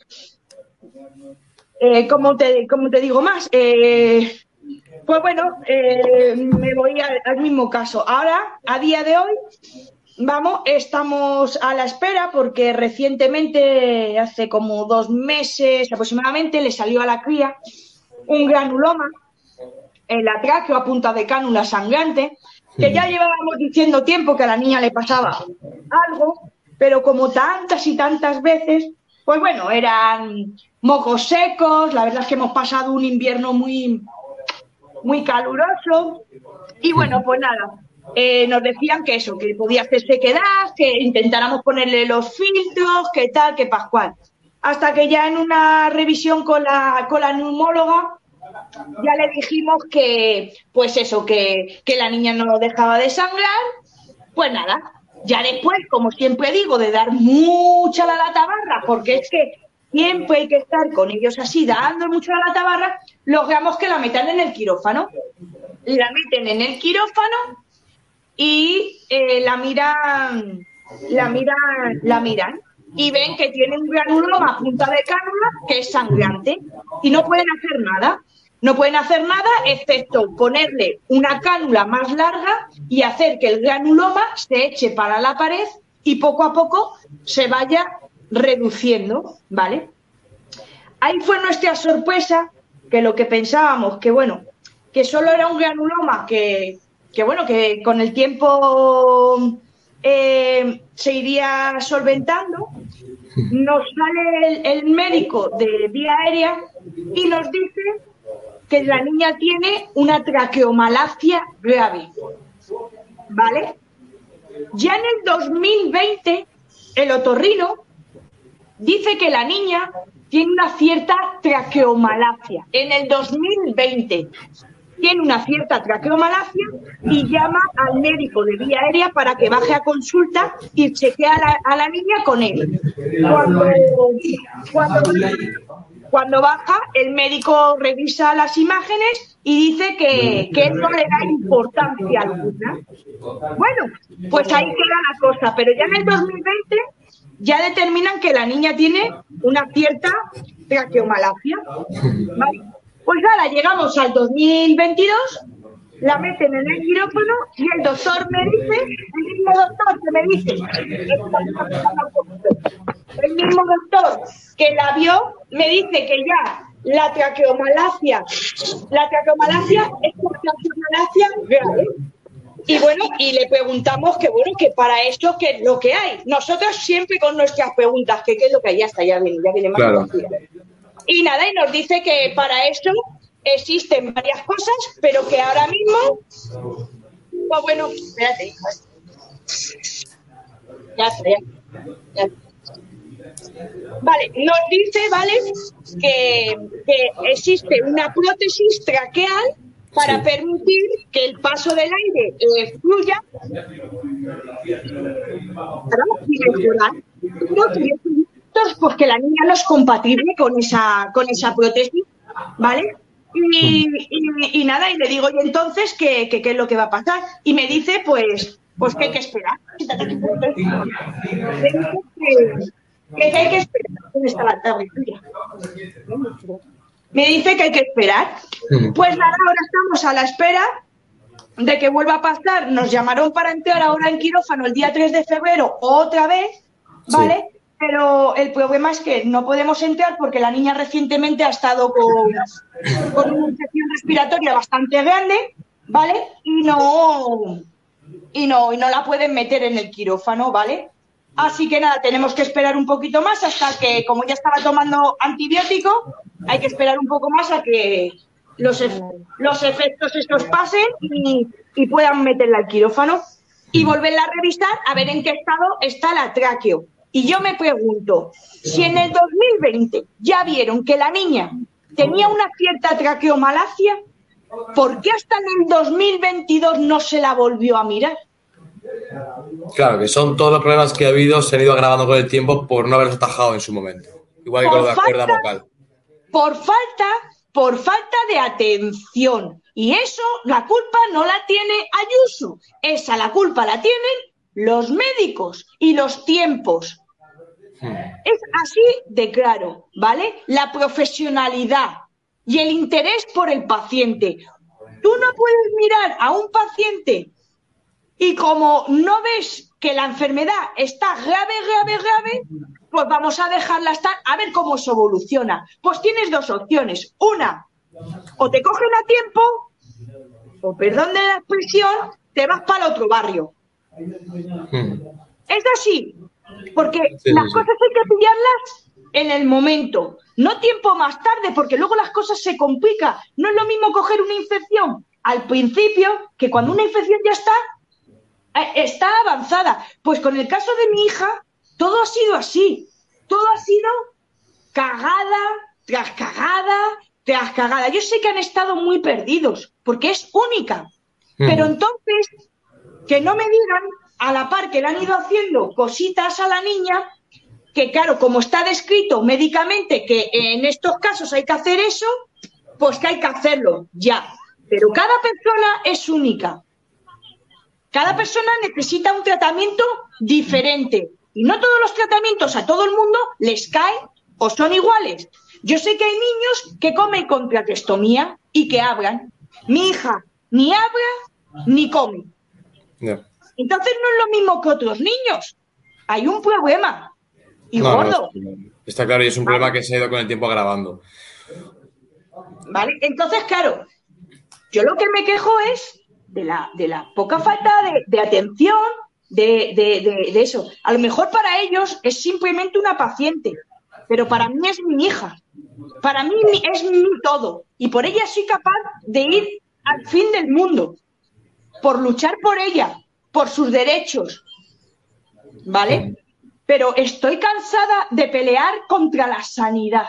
eh, como, te, como te digo más, pues bueno, me voy al mismo caso. Ahora, a día de hoy, Vamos, estamos a la espera porque recientemente, hace como dos meses aproximadamente, le salió a la cría un granuloma en la tráquea a punta de cánula sangrante, que ya llevábamos diciendo tiempo que a la niña le pasaba algo, pero como tantas y tantas veces, pues bueno, eran mocos secos, la verdad es que hemos pasado un invierno muy, muy caluroso, y bueno, pues nada, eh, nos decían que eso, que podía hacer sequedad, que intentáramos ponerle los filtros, que tal, que pascual. Hasta que ya en una revisión con la, con la neumóloga ya le dijimos que, pues eso, que, que la niña no dejaba de sangrar, pues nada, ya después, como siempre digo, de dar mucha la lata barra, porque es que siempre hay que estar con ellos así, dando mucho la lata logramos que la metan en el quirófano. La meten en el quirófano y eh, la miran, la miran, la miran y ven que tiene un granuloma a punta de cánula que es sangrante y no pueden hacer nada. No pueden hacer nada excepto ponerle una cánula más larga y hacer que el granuloma se eche para la pared y poco a poco se vaya reduciendo, ¿vale? Ahí fue nuestra sorpresa que lo que pensábamos que, bueno, que solo era un granuloma que, que bueno, que con el tiempo eh, se iría solventando. Nos sale el, médico de vía aérea y nos dice que la niña tiene una traqueomalacia grave. ¿Vale? Ya en el 2020, el otorrino dice que la niña tiene una cierta traqueomalacia. En el 2020 tiene una cierta traqueomalacia y llama al médico de vía aérea para que baje a consulta y chequee a la, niña con él. Cuando, baja, el médico revisa las imágenes y dice que, que no le da importancia alguna. Bueno, pues ahí queda la cosa, pero ya en el 2020 ya determinan que la niña tiene una cierta traqueomalacia. ¿vale? Pues nada, llegamos al 2022, la meten en el quirófano y el doctor me dice, el mismo doctor que me dice, el mismo doctor que la vio, me dice que ya la traqueomalacia, la traqueomalacia es una traqueomalacia grave. Y bueno, y le preguntamos que bueno, que para esto, ¿qué es lo que hay? Nosotros siempre con nuestras preguntas, que qué es lo que hay, ya está, ya viene, ya viene más claro. Y nada, y nos dice que para esto existen varias cosas, pero que ahora mismo, pues bueno, espérate, ya está, ya, Vale, nos dice, ¿vale? Que, que existe una prótesis traqueal para permitir que el paso del aire eh, fluya y mejorar pues que la niña no es compatible con esa, con esa prótesis, ¿vale? Y, y, nada, y le digo, y entonces, ¿qué, qué, es lo que va a pasar? Y me dice, pues, pues que hay que esperar. que, hay que esperar. está la Me dice que hay que esperar. Pues nada, ahora estamos a la espera de que vuelva a pasar. Nos llamaron para entrar ahora en quirófano el día 3 de febrero otra vez, ¿vale? Pero el problema es que no podemos entrar porque la niña recientemente ha estado con, una infección respiratoria bastante grande, ¿vale? Y no, y no, y no la pueden meter en el quirófano, ¿vale? Así que nada, tenemos que esperar un poquito más hasta que, como ya estaba tomando antibiótico, hay que esperar un poco más a que los, los efectos estos pasen y, y puedan meterla al quirófano. y volverla a revisar a ver en qué estado está la tráqueo. Y yo me pregunto, si en el 2020 ya vieron que la niña tenía una cierta traqueomalacia, ¿por qué hasta en el 2022 no se la volvió a mirar? Claro, que son todos los problemas que ha habido, se han ido agravando con el tiempo por no haberlos atajado en su momento. Igual que con lo de la cuerda vocal. Por falta, por falta de atención. Y eso, la culpa no la tiene Ayuso. Esa la culpa la tienen los médicos y los tiempos. Es así de claro, ¿vale? La profesionalidad y el interés por el paciente. Tú no puedes mirar a un paciente y como no ves que la enfermedad está grave, grave, grave, pues vamos a dejarla estar a ver cómo se evoluciona. Pues tienes dos opciones. Una, o te cogen a tiempo, o perdón de la expresión, te vas para el otro barrio. Es así, porque las cosas hay que pillarlas en el momento, no tiempo más tarde, porque luego las cosas se complican. No es lo mismo coger una infección al principio que cuando una infección ya está, eh, está avanzada. Pues con el caso de mi hija, todo ha sido así. Todo ha sido cagada tras cagada tras cagada. Yo sé que han estado muy perdidos, porque es única. Pero entonces, que no me digan a la par que le han ido haciendo cositas a la niña, que claro, como está descrito médicamente que en estos casos hay que hacer eso, pues que hay que hacerlo ya. Pero cada persona es única. Cada persona necesita un tratamiento diferente. Y no todos los tratamientos a todo el mundo les caen o son iguales. Yo sé que hay niños que comen con traqueostomía y que hablan. Mi hija ni habla ni come. Entonces no es lo mismo que otros niños. Hay un problema. Y gordo. está claro, y es un problema que se ha ido con el tiempo agravando. Vale, entonces, claro, yo lo que me quejo es de la, de la poca falta de, atención, de, de, eso. A lo mejor para ellos es simplemente una paciente, pero para mí es mi hija. Para mí es mi todo. Y por ella soy capaz de ir al fin del mundo. Por luchar por ella, por sus derechos. ¿Vale? Pero estoy cansada de pelear contra la sanidad.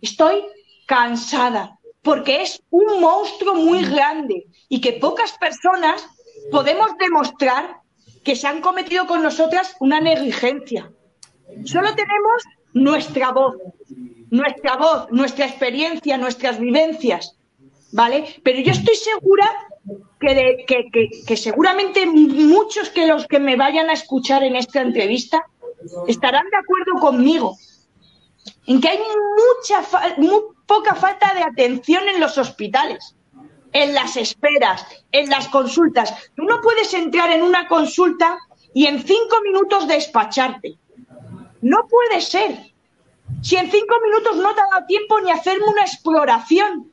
Estoy cansada porque es un monstruo muy grande y que pocas personas podemos demostrar que se han cometido con nosotras una negligencia. Solo tenemos nuestra voz, nuestra voz, nuestra experiencia, nuestras vivencias, ¿vale? Pero yo estoy segura que, que, seguramente muchos que los que me vayan a escuchar en esta entrevista estarán de acuerdo conmigo en que hay mucha, muy poca falta de atención en los hospitales, en las esperas, en las consultas. Tú no puedes entrar en una consulta y en cinco minutos despacharte. No puede ser. Si en cinco minutos no te ha dado tiempo ni hacerme una exploración.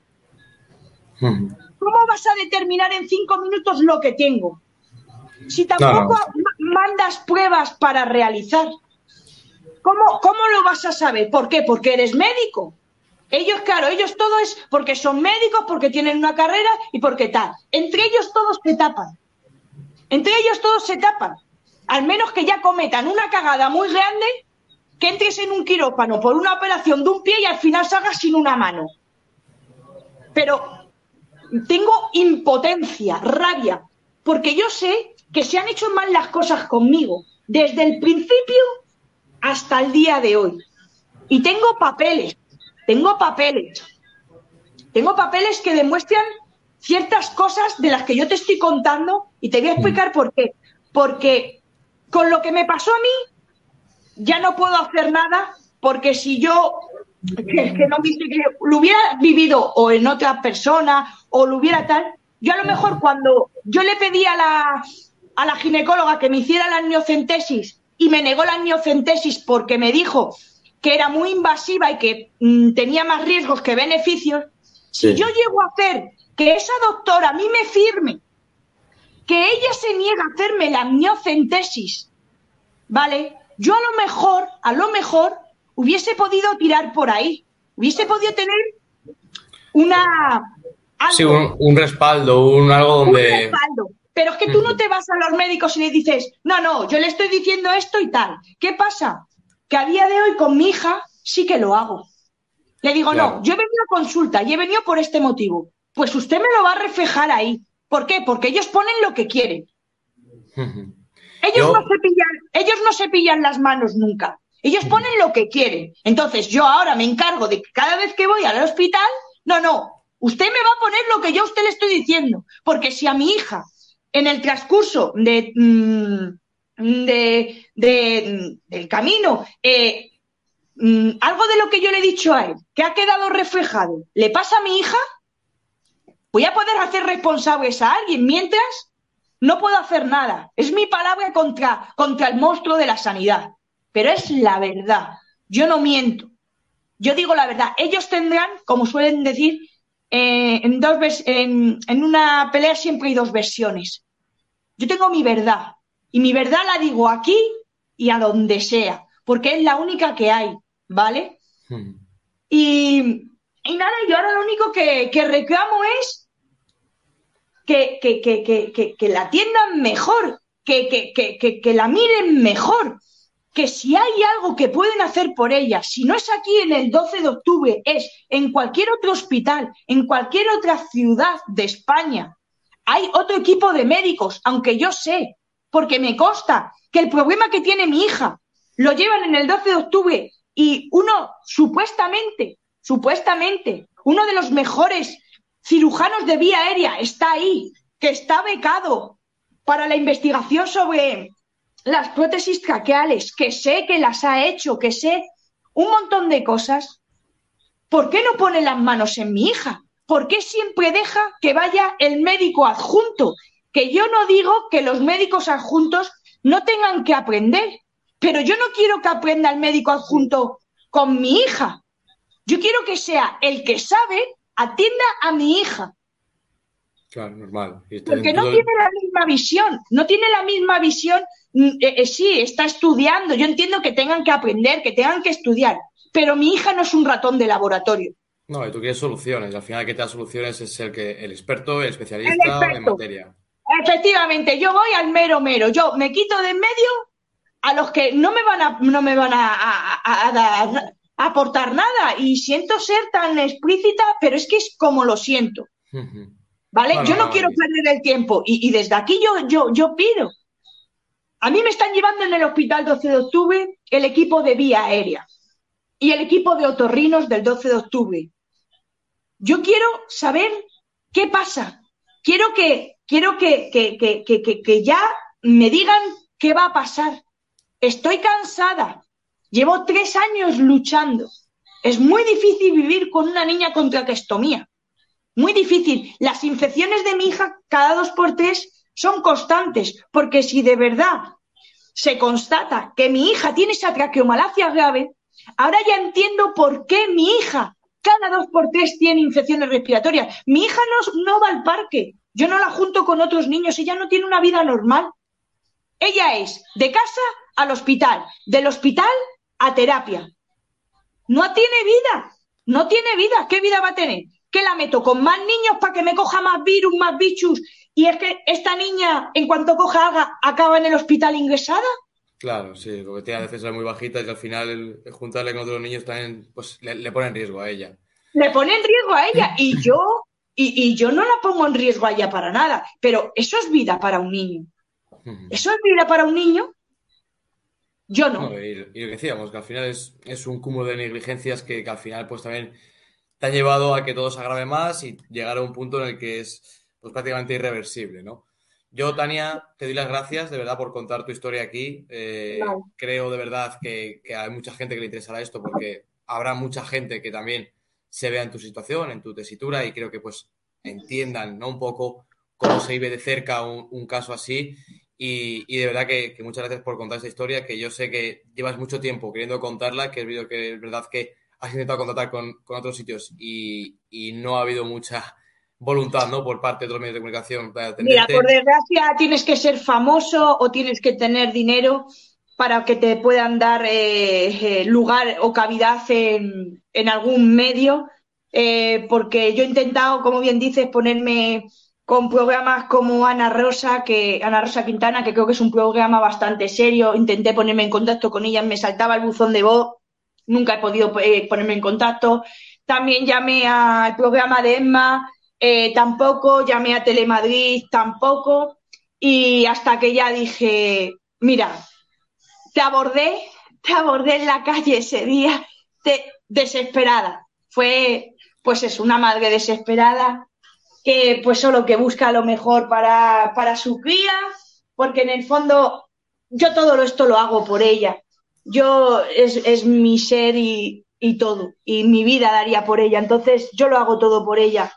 ¿Cómo vas a determinar en cinco minutos lo que tengo? Si tampoco mandas pruebas para realizar. ¿Cómo, ¿Cómo lo vas a saber? ¿Por qué? Porque eres médico. Ellos, claro, ellos todo es porque son médicos, porque tienen una carrera y porque tal. Entre ellos todos se tapan. Entre ellos todos se tapan. Al menos que ya cometan una cagada muy grande, que entres en un quirófano por una operación de un pie y al final salgas sin una mano. Pero tengo impotencia, rabia, porque yo sé que se han hecho mal las cosas conmigo. Desde el principio hasta el día de hoy. Y tengo papeles, tengo papeles, tengo papeles que demuestran ciertas cosas de las que yo te estoy contando y te voy a explicar por qué. Porque con lo que me pasó a mí, ya no puedo hacer nada porque si yo que, no, lo hubiera vivido o en otra persona o lo hubiera tal, yo a lo mejor cuando yo le pedí a la, a la ginecóloga que me hiciera la amniocentesis y me negó la amniocentesis porque me dijo que era muy invasiva y que mm, tenía más riesgos que beneficios, si yo llego a hacer que esa doctora a mí me firme que ella se niega a hacerme la amniocentesis, ¿vale? Yo a lo mejor, a lo mejor, hubiese podido tirar por ahí, hubiese podido tener una... Sí, un, respaldo, un algo donde... Un respaldo. Pero es que tú no te vas a los médicos y le dices, no, no, yo le estoy diciendo esto y tal. ¿Qué pasa? Que a día de hoy con mi hija sí que lo hago. Le digo, no, yo he venido a consulta y he venido por este motivo. Pues usted me lo va a reflejar ahí. ¿Por qué? Porque ellos ponen lo que quieren. Ellos, no se pillan, ellos no se pillan las manos nunca. Ellos ponen lo que quieren. Entonces, yo ahora me encargo de que cada vez que voy al hospital, no, no, usted me va a poner lo que yo a usted le estoy diciendo. Porque si a mi hija, en el transcurso de, mm, de, del camino, eh, mm, algo de lo que yo le he dicho a él, que ha quedado reflejado, le pasa a mi hija, voy a poder hacer responsables a alguien. Mientras, no puedo hacer nada. Es mi palabra contra, contra el monstruo de la sanidad. Pero es la verdad. Yo no miento. Yo digo la verdad. Ellos tendrán, como suelen decir, eh, en, dos en, en una pelea siempre hay dos versiones. Yo tengo mi verdad. Y mi verdad la digo aquí y a donde sea. Porque es la única que hay. ¿Vale? Hmm. Y, y, nada, yo ahora lo único que, que reclamo es que, que, la atiendan mejor, que, la miren mejor, que si hay algo que pueden hacer por ella, si no es aquí en el 12 de octubre, es en cualquier otro hospital, en cualquier otra ciudad de España. Hay otro equipo de médicos, aunque yo sé, porque me consta que el problema que tiene mi hija lo llevan en el 12 de octubre y uno supuestamente, supuestamente, uno de los mejores cirujanos de vía aérea, está ahí, que está becado para la investigación sobre las prótesis traqueales, que sé que las ha hecho, que sé un montón de cosas. ¿Por qué no pone las manos en mi hija? ¿Por qué siempre deja que vaya el médico adjunto? Que yo no digo que los médicos adjuntos no tengan que aprender, pero yo no quiero que aprenda el médico adjunto con mi hija. Yo quiero que sea el que sabe atienda a mi hija. Claro, normal. Porque no tiene la misma visión, no tiene la misma visión. Mm, eh, eh, sí, está estudiando. Yo entiendo que tengan que aprender, que tengan que estudiar, pero mi hija no es un ratón de laboratorio. No, y tú quieres soluciones. Al final, que te da soluciones es el, que, el experto, el especialista en materia. Efectivamente, yo voy al mero mero. Yo me quito de en medio a los que no me van a, no me van a, aportar nada y siento ser tan explícita, pero es que es como lo siento. ¿Vale? yo no, quiero perder el tiempo y, desde aquí yo, yo, yo pido. A mí me están llevando en el hospital 12 de octubre el equipo de vía aérea y el equipo de otorrinos del 12 de octubre. Yo quiero saber qué pasa. Quiero que, quiero que, que, que, que ya me digan qué va a pasar. Estoy cansada. Llevo tres años luchando. Es muy difícil vivir con una niña con traquestomía. Muy difícil. Las infecciones de mi hija cada dos por tres son constantes, porque si de verdad se constata que mi hija tiene esa traqueomalacia grave, ahora ya entiendo por qué mi hija cada dos por tres tiene infecciones respiratorias. Mi hija no, no va al parque, yo no la junto con otros niños, ella no tiene una vida normal. Ella es de casa al hospital, del hospital a terapia. No tiene vida, no tiene vida. ¿Qué vida va a tener? ¿Que la meto con más niños para que me coja más virus, más bichos? Y es que esta niña, en cuanto coja algo, acaba en el hospital ingresada. Claro, sí, lo que tiene a veces es muy bajita y al final juntarle con otros niños también pues, le, pone en riesgo a ella. Le pone en riesgo a ella y yo, y, y, yo no la pongo en riesgo a ella para nada, pero eso es vida para un niño. Eso es vida para un niño yo no. y, lo que decíamos, que al final es, es un cúmulo de negligencias que, al final pues también te han llevado a que todo se agrave más y llegar a un punto en el que es pues prácticamente irreversible, ¿no? Yo, Tania, te doy las gracias de verdad por contar tu historia aquí. Eh, creo de verdad que, que, hay mucha gente que le interesará esto porque habrá mucha gente que también se vea en tu situación, en tu tesitura y creo que pues entiendan ¿no? un poco cómo se vive de cerca un, un caso así y, de verdad que, muchas gracias por contar esta historia, que yo sé que llevas mucho tiempo queriendo contarla, que es, que es verdad que has intentado contactar con, otros sitios y, no ha habido mucha voluntad ¿no? por parte de los medios de comunicación para Mira, por desgracia tienes que ser famoso o tienes que tener dinero para que te puedan dar eh, eh, lugar o cavidad en, algún medio, eh, porque yo he intentado, como bien dices, ponerme con programas como Ana Rosa, que Ana Rosa Quintana, que creo que es un programa bastante serio. Intenté ponerme en contacto con ella, me saltaba el buzón de voz, nunca he podido eh, ponerme en contacto. También llamé al programa de Emma, eh, tampoco, llamé a Telemadrid, tampoco. Y hasta que ya dije, mira, te abordé, te abordé en la calle ese día, desesperada. Fue, pues es una madre desesperada que pues solo que busca lo mejor para, para su cría, porque en el fondo yo todo esto lo hago por ella. Yo es, es mi ser y, y todo, y mi vida daría por ella. Entonces yo lo hago todo por ella.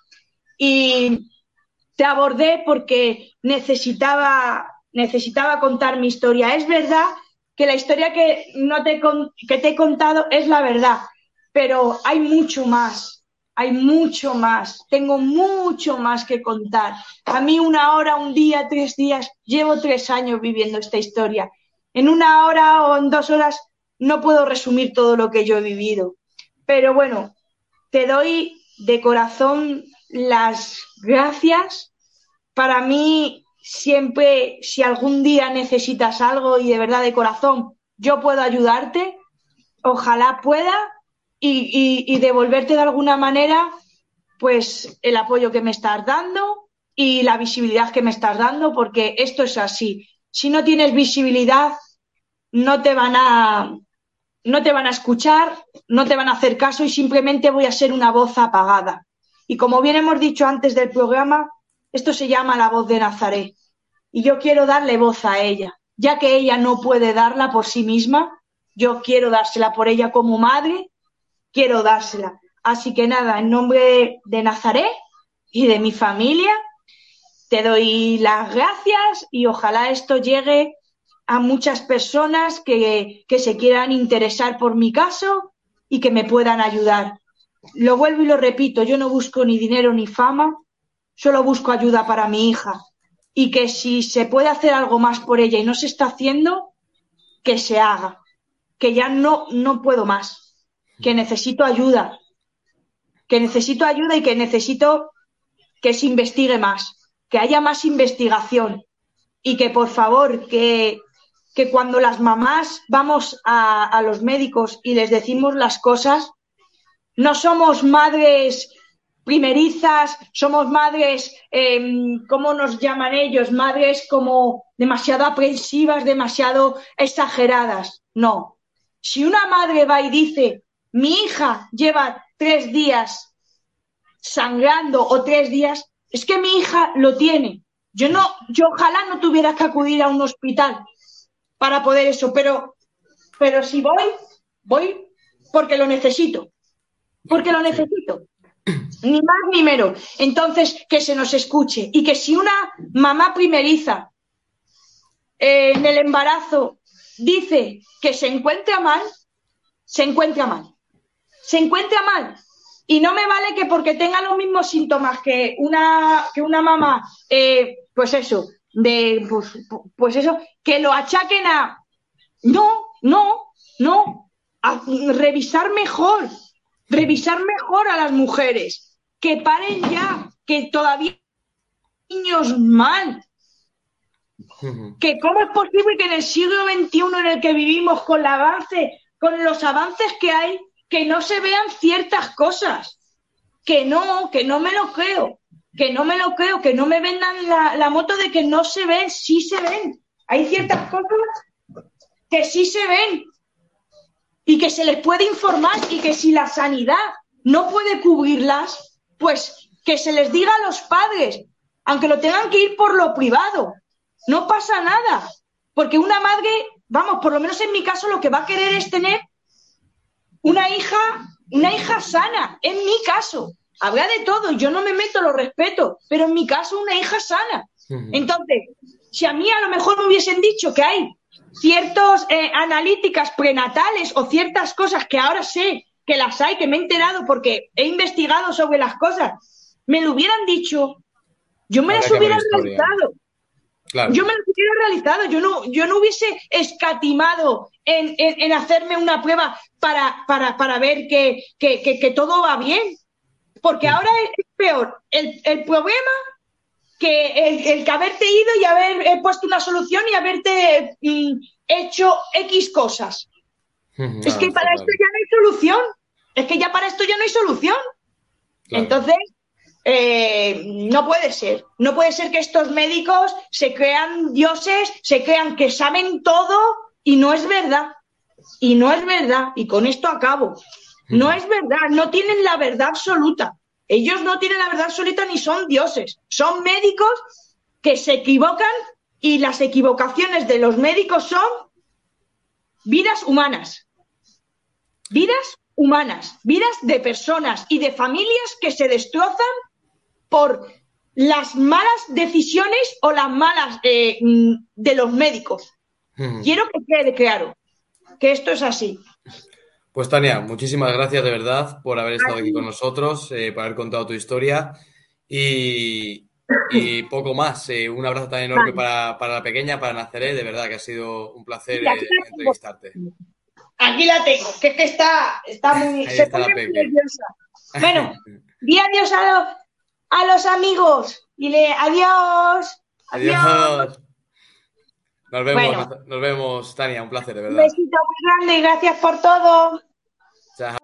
Y te abordé porque necesitaba, necesitaba contar mi historia. Es verdad que la historia que, no te, que te he contado es la verdad, pero hay mucho más hay mucho más, tengo mucho más que contar. A mí una hora, un día, tres días, llevo tres años viviendo esta historia. En una hora o en dos horas no puedo resumir todo lo que yo he vivido. Pero bueno, te doy de corazón las gracias. Para mí, siempre, si algún día necesitas algo y de verdad de corazón, yo puedo ayudarte. Ojalá pueda y, devolverte de alguna manera pues el apoyo que me estás dando y la visibilidad que me estás dando, porque esto es así. Si no tienes visibilidad, no te van a no te van a escuchar, no te van a hacer caso y simplemente voy a ser una voz apagada. Y como bien hemos dicho antes del programa, esto se llama la voz de Nazaret. Y yo quiero darle voz a ella, ya que ella no puede darla por sí misma, yo quiero dársela por ella como madre quiero dársela. Así que nada, en nombre de Nazaret y de mi familia, te doy las gracias y ojalá esto llegue a muchas personas que, que se quieran interesar por mi caso y que me puedan ayudar. Lo vuelvo y lo repito, yo no busco ni dinero ni fama, solo busco ayuda para mi hija. Y que si se puede hacer algo más por ella y no se está haciendo, que se haga. Que ya no, no puedo más que necesito ayuda, que necesito ayuda y que necesito que se investigue más, que haya más investigación y que por favor, que, que cuando las mamás vamos a, a los médicos y les decimos las cosas, no somos madres primerizas, somos madres, eh, ¿cómo nos llaman ellos? Madres como demasiado aprensivas, demasiado exageradas. No. Si una madre va y dice, mi hija lleva tres días sangrando o tres días, es que mi hija lo tiene. Yo no, yo ojalá no tuviera que acudir a un hospital para poder eso, pero, pero si voy, voy porque lo necesito, porque lo necesito. Ni más ni menos. Entonces, que se nos escuche y que si una mamá primeriza eh, en el embarazo dice que se encuentra mal, se encuentra mal se encuentra mal. Y no me vale que porque tenga los mismos síntomas que una, que una mamá, eh, pues eso, de, pues, pues, eso, que lo achaquen a, no, no, no, a revisar mejor, revisar mejor a las mujeres, que paren ya, que todavía niños mal, que cómo es posible que en el siglo XXI en el que vivimos con el avance, con los avances que hay, que no se vean ciertas cosas. Que no, que no me lo creo. Que no me lo creo, que no me vendan la, moto de que no se ven, sí se ven. Hay ciertas cosas que sí se ven y que se les puede informar y que si la sanidad no puede cubrirlas, pues que se les diga a los padres, aunque lo tengan que ir por lo privado. No pasa nada, porque una madre, vamos, por lo menos en mi caso, lo que va a querer es tener una hija, una hija sana, en mi caso. Habrá de todo, yo no me meto, lo respeto, pero en mi caso una hija sana. Entonces, si a mí a lo mejor me hubiesen dicho que hay ciertas eh, analíticas prenatales o ciertas cosas que ahora sé que las hay, que me he enterado porque he investigado sobre las cosas, me lo hubieran dicho, yo me las hubiera realizado. Yo me lo hubiera realizado, yo no, yo no hubiese escatimado en, hacerme una prueba para, para, para ver que, que, todo va bien. Porque ahora es peor el, el problema que el, el que haberte ido y haber eh, puesto una solución y haberte mm, hecho X cosas. es que para esto ya no hay solución. Es que ya para esto ya no hay solución. Entonces, eh, no puede ser. No puede ser que estos médicos se crean dioses, se crean que saben todo y no es verdad. Y no es verdad. Y con esto acabo. No es verdad. No tienen la verdad absoluta. Ellos no tienen la verdad absoluta ni son dioses. Son médicos que se equivocan y las equivocaciones de los médicos son vidas humanas. Vidas humanas, vidas de personas y de familias que se destrozan por las malas decisiones o las malas eh, mm, de los médicos. Quiero que quede claro que esto es así. Pues Tania, muchísimas gracias de verdad por haber estado aquí con nosotros, eh, por haber contado tu historia y, poco más. Eh, un abrazo tan enorme para, la pequeña, para Naceré, de verdad que ha sido un placer entrevistarte. Aquí la tengo, que es que está, está muy, se pone muy nerviosa. Bueno, di adiós a, a los amigos. Dile adiós. Adiós. Nos vemos, nos vemos, Tania, un placer, de verdad. Un besito muy grande y gracias por todo. Chao.